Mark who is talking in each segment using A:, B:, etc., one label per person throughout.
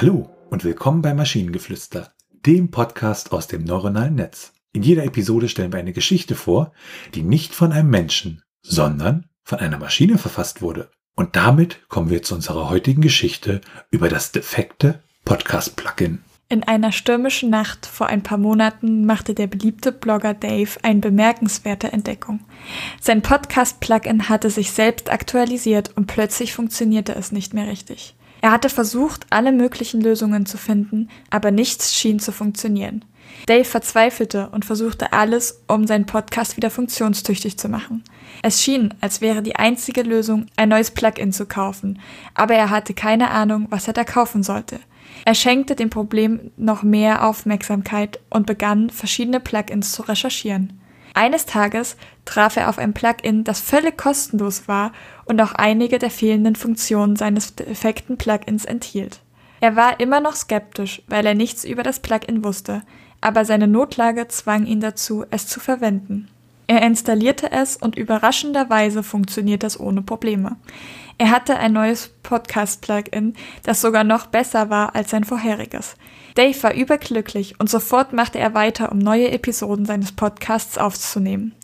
A: Hallo und willkommen bei Maschinengeflüster, dem Podcast aus dem neuronalen Netz. In jeder Episode stellen wir eine Geschichte vor, die nicht von einem Menschen, sondern von einer Maschine verfasst wurde. Und damit kommen wir zu unserer heutigen Geschichte über das defekte Podcast-Plugin.
B: In einer stürmischen Nacht vor ein paar Monaten machte der beliebte Blogger Dave eine bemerkenswerte Entdeckung. Sein Podcast-Plugin hatte sich selbst aktualisiert und plötzlich funktionierte es nicht mehr richtig. Er hatte versucht, alle möglichen Lösungen zu finden, aber nichts schien zu funktionieren. Dave verzweifelte und versuchte alles, um seinen Podcast wieder funktionstüchtig zu machen. Es schien, als wäre die einzige Lösung, ein neues Plugin zu kaufen, aber er hatte keine Ahnung, was er da kaufen sollte. Er schenkte dem Problem noch mehr Aufmerksamkeit und begann, verschiedene Plugins zu recherchieren. Eines Tages traf er auf ein Plugin, das völlig kostenlos war und auch einige der fehlenden Funktionen seines defekten Plugins enthielt. Er war immer noch skeptisch, weil er nichts über das Plugin wusste, aber seine Notlage zwang ihn dazu, es zu verwenden. Er installierte es und überraschenderweise funktioniert es ohne Probleme. Er hatte ein neues Podcast-Plugin, das sogar noch besser war als sein vorheriges. Dave war überglücklich und sofort machte er weiter, um neue Episoden seines Podcasts aufzunehmen.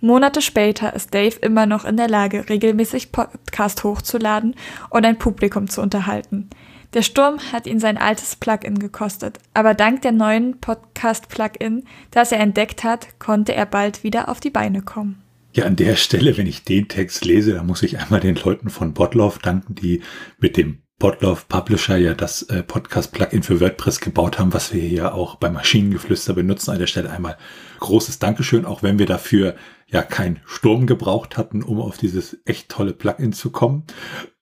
B: Monate später ist Dave immer noch in der Lage, regelmäßig Podcast hochzuladen und ein Publikum zu unterhalten. Der Sturm hat ihn sein altes Plugin gekostet, aber dank der neuen Podcast-Plugin, das er entdeckt hat, konnte er bald wieder auf die Beine kommen.
A: Ja, an der Stelle, wenn ich den Text lese, da muss ich einmal den Leuten von Botloff danken, die mit dem Botloff Publisher ja das äh, Podcast-Plugin für WordPress gebaut haben, was wir hier auch bei Maschinengeflüster benutzen. An der Stelle einmal großes Dankeschön, auch wenn wir dafür ja keinen Sturm gebraucht hatten, um auf dieses echt tolle Plugin zu kommen.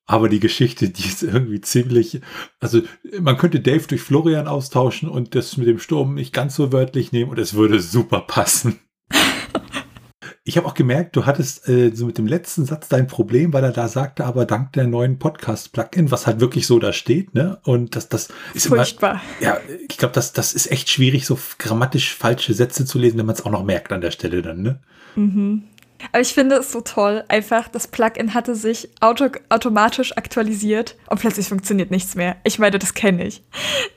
A: Aber die Geschichte, die ist irgendwie ziemlich, also man könnte Dave durch Florian austauschen und das mit dem Sturm nicht ganz so wörtlich nehmen und es würde super passen. Ich habe auch gemerkt, du hattest äh, so mit dem letzten Satz dein Problem, weil er da sagte, aber dank der neuen Podcast-Plugin, was halt wirklich so da steht, ne? Und das, das ist
B: furchtbar.
A: Immer, ja, ich glaube, das, das ist echt schwierig, so grammatisch falsche Sätze zu lesen, wenn man es auch noch merkt an der Stelle dann, ne?
B: Mhm. Aber ich finde es so toll, einfach das Plugin hatte sich auto automatisch aktualisiert und plötzlich funktioniert nichts mehr. Ich meine, das kenne ich.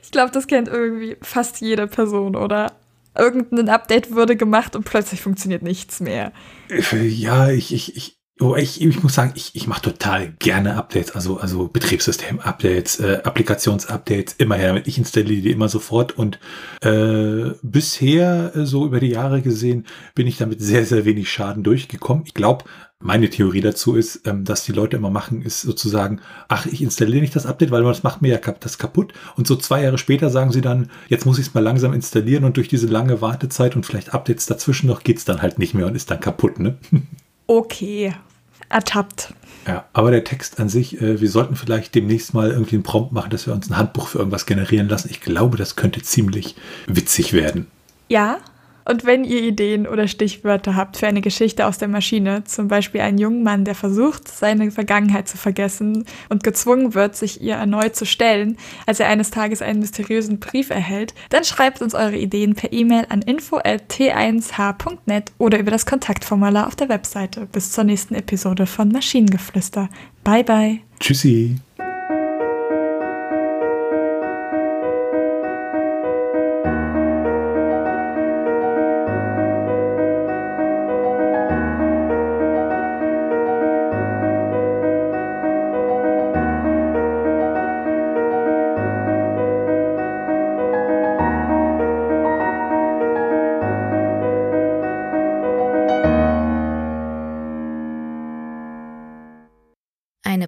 B: Ich glaube, das kennt irgendwie fast jede Person, oder? Irgendein Update wurde gemacht und plötzlich funktioniert nichts mehr.
A: Ja, ich, ich, ich, oh, ich, ich muss sagen, ich, ich mache total gerne Updates, also, also Betriebssystem-Updates, äh, Applikations-Updates, immer her. Ich installiere die immer sofort und äh, bisher, äh, so über die Jahre gesehen, bin ich damit sehr, sehr wenig Schaden durchgekommen. Ich glaube, meine Theorie dazu ist, ähm, dass die Leute immer machen, ist sozusagen, ach, ich installiere nicht das Update, weil das macht mir ja das kaputt. Und so zwei Jahre später sagen sie dann, jetzt muss ich es mal langsam installieren und durch diese lange Wartezeit und vielleicht Updates dazwischen noch geht es dann halt nicht mehr und ist dann kaputt, ne?
B: Okay, ertappt.
A: Ja, aber der Text an sich, äh, wir sollten vielleicht demnächst mal irgendwie einen Prompt machen, dass wir uns ein Handbuch für irgendwas generieren lassen. Ich glaube, das könnte ziemlich witzig werden.
B: Ja, und wenn ihr Ideen oder Stichwörter habt für eine Geschichte aus der Maschine, zum Beispiel einen jungen Mann, der versucht, seine Vergangenheit zu vergessen und gezwungen wird, sich ihr erneut zu stellen, als er eines Tages einen mysteriösen Brief erhält, dann schreibt uns eure Ideen per E-Mail an info.t1h.net oder über das Kontaktformular auf der Webseite. Bis zur nächsten Episode von Maschinengeflüster. Bye bye.
A: Tschüssi.